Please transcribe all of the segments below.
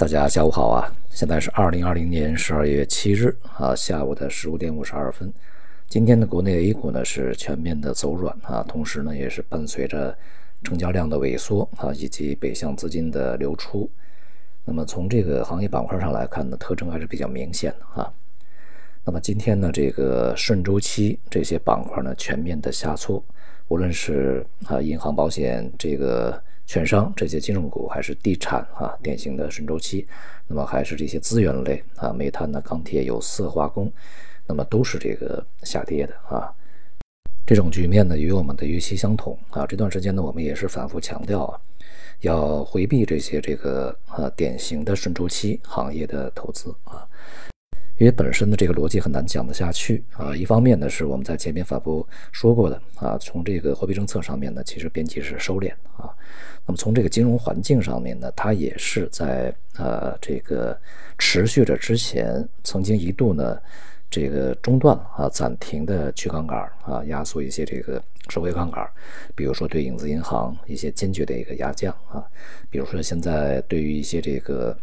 大家下午好啊！现在是二零二零年十二月七日啊下午的十五点五十二分。今天的国内 A 股呢是全面的走软啊，同时呢也是伴随着成交量的萎缩啊以及北向资金的流出。那么从这个行业板块上来看呢，特征还是比较明显的啊。那么今天呢，这个顺周期这些板块呢全面的下挫，无论是啊银行、保险这个。券商这些金融股还是地产啊，典型的顺周期，那么还是这些资源类啊，煤炭呢、钢铁、有色、化工，那么都是这个下跌的啊。这种局面呢，与我们的预期相同啊。这段时间呢，我们也是反复强调啊，要回避这些这个呃典型的顺周期行业的投资啊。因为本身的这个逻辑很难讲得下去啊。一方面呢，是我们在前面反复说过的啊，从这个货币政策上面呢，其实边际是收敛啊。那么从这个金融环境上面呢，它也是在呃这个持续着之前曾经一度呢这个中断啊暂停的去杠杆啊，压缩一些这个收回杠杆，比如说对影子银行一些坚决的一个压降啊，比如说现在对于一些这个。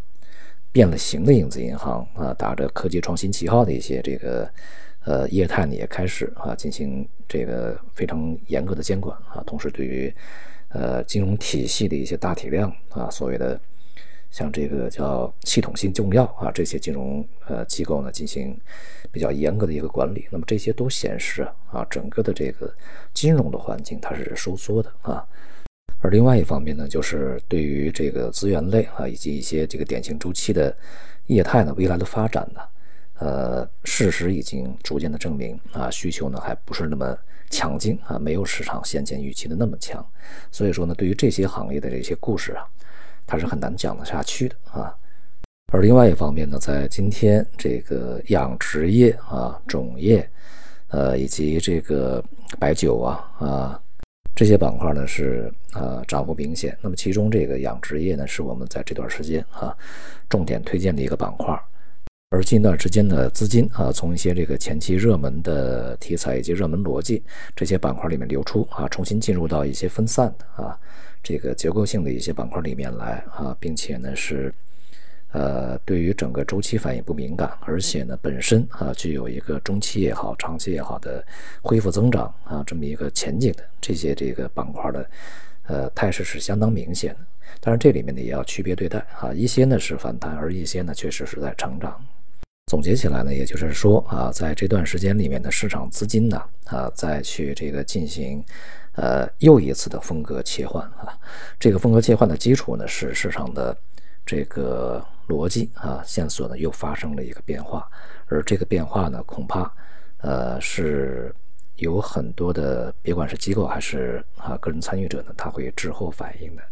变了形的影子银行啊，打着科技创新旗号的一些这个呃业态呢，也开始啊进行这个非常严格的监管啊。同时，对于呃金融体系的一些大体量啊，所谓的像这个叫系统性重要啊这些金融呃机构呢，进行比较严格的一个管理。那么这些都显示啊，整个的这个金融的环境它是收缩的啊。而另外一方面呢，就是对于这个资源类啊，以及一些这个典型周期的业态呢，未来的发展呢，呃，事实已经逐渐的证明啊，需求呢还不是那么强劲啊，没有市场先前预期的那么强。所以说呢，对于这些行业的这些故事啊，它是很难讲得下去的啊。而另外一方面呢，在今天这个养殖业啊、种业，呃，以及这个白酒啊啊。这些板块呢是啊涨幅明显，那么其中这个养殖业呢是我们在这段时间啊重点推荐的一个板块，而近段时间的资金啊从一些这个前期热门的题材以及热门逻辑这些板块里面流出啊，重新进入到一些分散的啊这个结构性的一些板块里面来啊，并且呢是。呃，对于整个周期反应不敏感，而且呢，本身啊具有一个中期也好、长期也好的恢复增长啊这么一个前景的这些这个板块的，呃，态势是相当明显的。当然，这里面呢也要区别对待啊，一些呢是反弹，而一些呢确实是在成长。总结起来呢，也就是说啊，在这段时间里面的市场资金呢啊再去这个进行呃又一次的风格切换啊，这个风格切换的基础呢是市场的这个。逻辑啊，线索呢又发生了一个变化，而这个变化呢，恐怕呃是有很多的，别管是机构还是啊个人参与者呢，他会滞后反应的，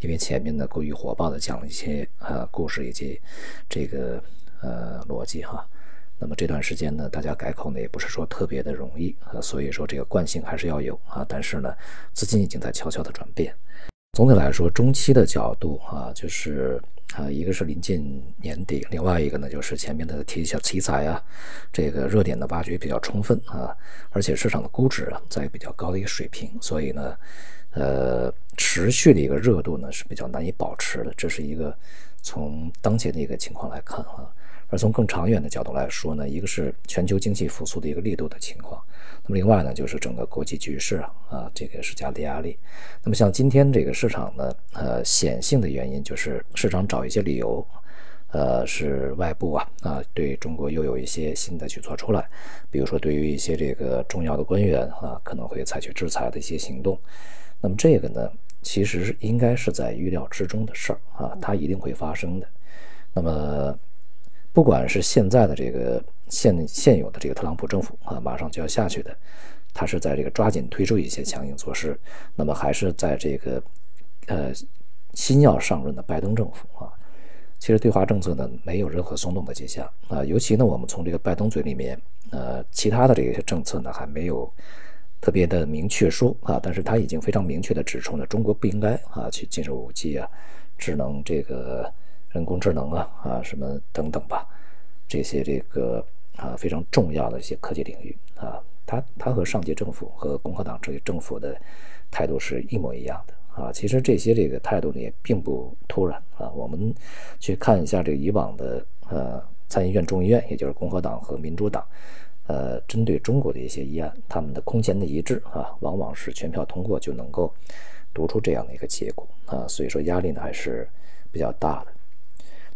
因为前面呢过于火爆的讲了一些呃故事以及这个呃逻辑哈，那么这段时间呢，大家改口呢也不是说特别的容易啊，所以说这个惯性还是要有啊，但是呢，资金已经在悄悄的转变。总体来说，中期的角度啊，就是啊，一个是临近年底，另外一个呢，就是前面的题小题材啊，这个热点的挖掘比较充分啊，而且市场的估值啊在比较高的一个水平，所以呢，呃，持续的一个热度呢是比较难以保持的，这是一个从当前的一个情况来看啊。而从更长远的角度来说呢，一个是全球经济复苏的一个力度的情况，那么另外呢，就是整个国际局势啊，啊，这个是加的压力。那么像今天这个市场呢，呃，显性的原因就是市场找一些理由，呃，是外部啊啊，对中国又有一些新的举措出来，比如说对于一些这个重要的官员啊，可能会采取制裁的一些行动。那么这个呢，其实应该是在预料之中的事儿啊，它一定会发生的。那么。不管是现在的这个现现有的这个特朗普政府啊，马上就要下去的，他是在这个抓紧推出一些强硬措施，那么还是在这个呃新要上任的拜登政府啊，其实对华政策呢没有任何松动的迹象啊，尤其呢我们从这个拜登嘴里面呃其他的这些政策呢还没有特别的明确说啊，但是他已经非常明确的指出呢，中国不应该啊去进入五 G 啊，智能这个。人工智能啊啊什么等等吧，这些这个啊非常重要的一些科技领域啊，他他和上届政府和共和党这些政府的态度是一模一样的啊。其实这些这个态度呢也并不突然啊。我们去看一下这个以往的呃参议院、众议院，也就是共和党和民主党，呃，针对中国的一些议案，他们的空前的一致啊，往往是全票通过就能够读出这样的一个结果啊。所以说压力呢还是比较大的。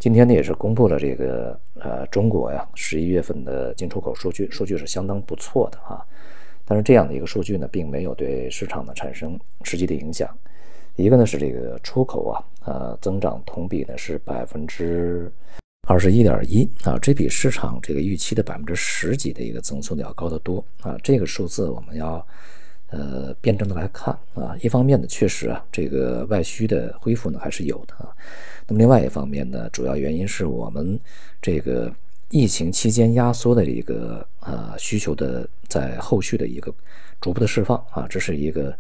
今天呢也是公布了这个呃中国呀十一月份的进出口数据，数据是相当不错的啊。但是这样的一个数据呢，并没有对市场呢产生实际的影响。一个呢是这个出口啊，呃增长同比呢是百分之二十一点一啊，这比市场这个预期的百分之十几的一个增速呢要高得多啊。这个数字我们要呃辩证的来看啊。一方面呢，确实啊这个外需的恢复呢还是有的啊。那么另外一方面呢，主要原因是我们这个疫情期间压缩的一个呃需求的在后续的一个逐步的释放啊，这是一个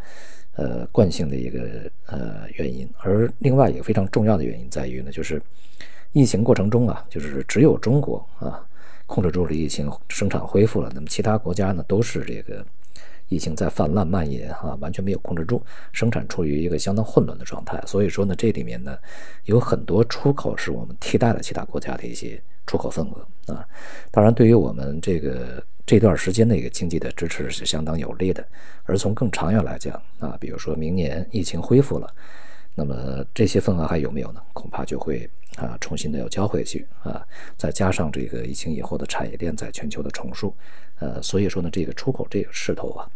呃惯性的一个呃原因。而另外一个非常重要的原因在于呢，就是疫情过程中啊，就是只有中国啊控制住了疫情，生产恢复了，那么其他国家呢都是这个。疫情在泛滥蔓延，哈，完全没有控制住，生产处于一个相当混乱的状态。所以说呢，这里面呢，有很多出口是我们替代了其他国家的一些出口份额啊。当然，对于我们这个这段时间的一个经济的支持是相当有利的。而从更长远来讲啊，比如说明年疫情恢复了，那么这些份额还有没有呢？恐怕就会啊重新的要交回去啊。再加上这个疫情以后的产业链在全球的重塑，呃，所以说呢，这个出口这个势头啊。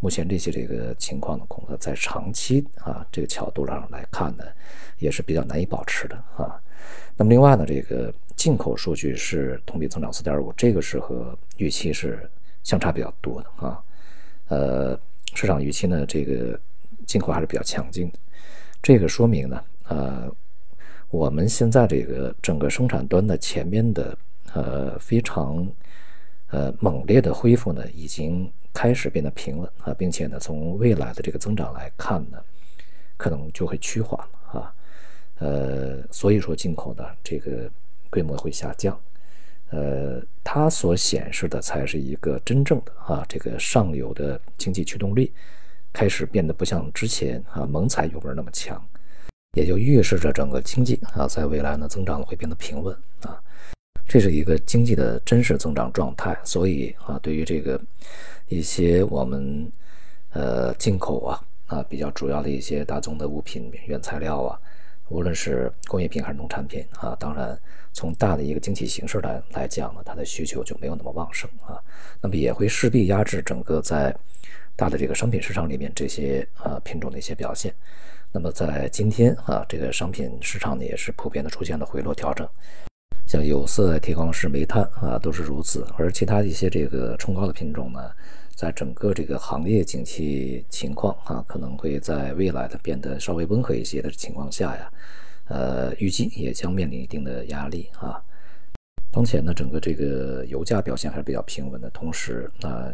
目前这些这个情况呢，恐怕在长期啊这个角度上来看呢，也是比较难以保持的啊。那么另外呢，这个进口数据是同比增长四点五，这个是和预期是相差比较多的啊。呃，市场预期呢，这个进口还是比较强劲的。这个说明呢，呃，我们现在这个整个生产端的前面的呃非常呃猛烈的恢复呢，已经。开始变得平稳啊，并且呢，从未来的这个增长来看呢，可能就会趋缓了啊。呃，所以说进口的这个规模会下降，呃，它所显示的才是一个真正的啊，这个上游的经济驱动力开始变得不像之前啊猛踩油门那么强，也就预示着整个经济啊在未来呢增长会变得平稳啊。这是一个经济的真实增长状态，所以啊，对于这个一些我们呃进口啊啊比较主要的一些大宗的物品、原材料啊，无论是工业品还是农产品啊，当然从大的一个经济形势来来讲呢，它的需求就没有那么旺盛啊，那么也会势必压制整个在大的这个商品市场里面这些啊品种的一些表现。那么在今天啊，这个商品市场呢也是普遍的出现了回落调整。像有色、铁矿石、煤炭啊，都是如此。而其他一些这个冲高的品种呢，在整个这个行业景气情况啊，可能会在未来的变得稍微温和一些的情况下呀，呃，预计也将面临一定的压力啊。当前呢，整个这个油价表现还是比较平稳的，同时啊，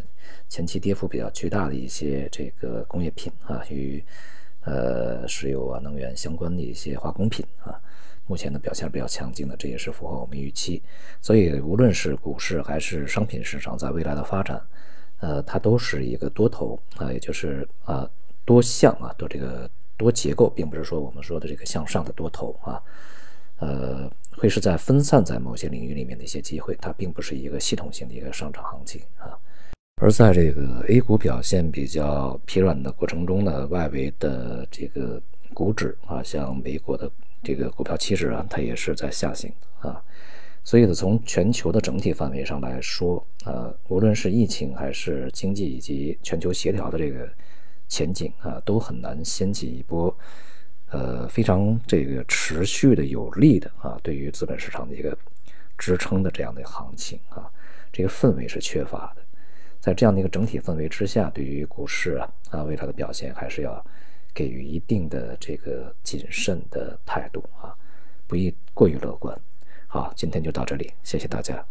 前期跌幅比较巨大的一些这个工业品啊，与呃石油啊、能源相关的一些化工品啊。目前的表现比较强劲的，这也是符合我们预期。所以，无论是股市还是商品市场，在未来的发展，呃，它都是一个多头啊，也就是啊多向啊多这个多结构，并不是说我们说的这个向上的多头啊，呃，会是在分散在某些领域里面的一些机会，它并不是一个系统性的一个上涨行情啊。而在这个 A 股表现比较疲软的过程中呢，外围的这个股指啊，像美国的。这个股票期指啊，它也是在下行啊，所以呢，从全球的整体范围上来说，呃，无论是疫情还是经济以及全球协调的这个前景啊，都很难掀起一波呃非常这个持续的有力的啊，对于资本市场的一个支撑的这样的行情啊，这个氛围是缺乏的。在这样的一个整体氛围之下，对于股市啊啊未来的表现还是要。给予一定的这个谨慎的态度啊，不宜过于乐观。好，今天就到这里，谢谢大家。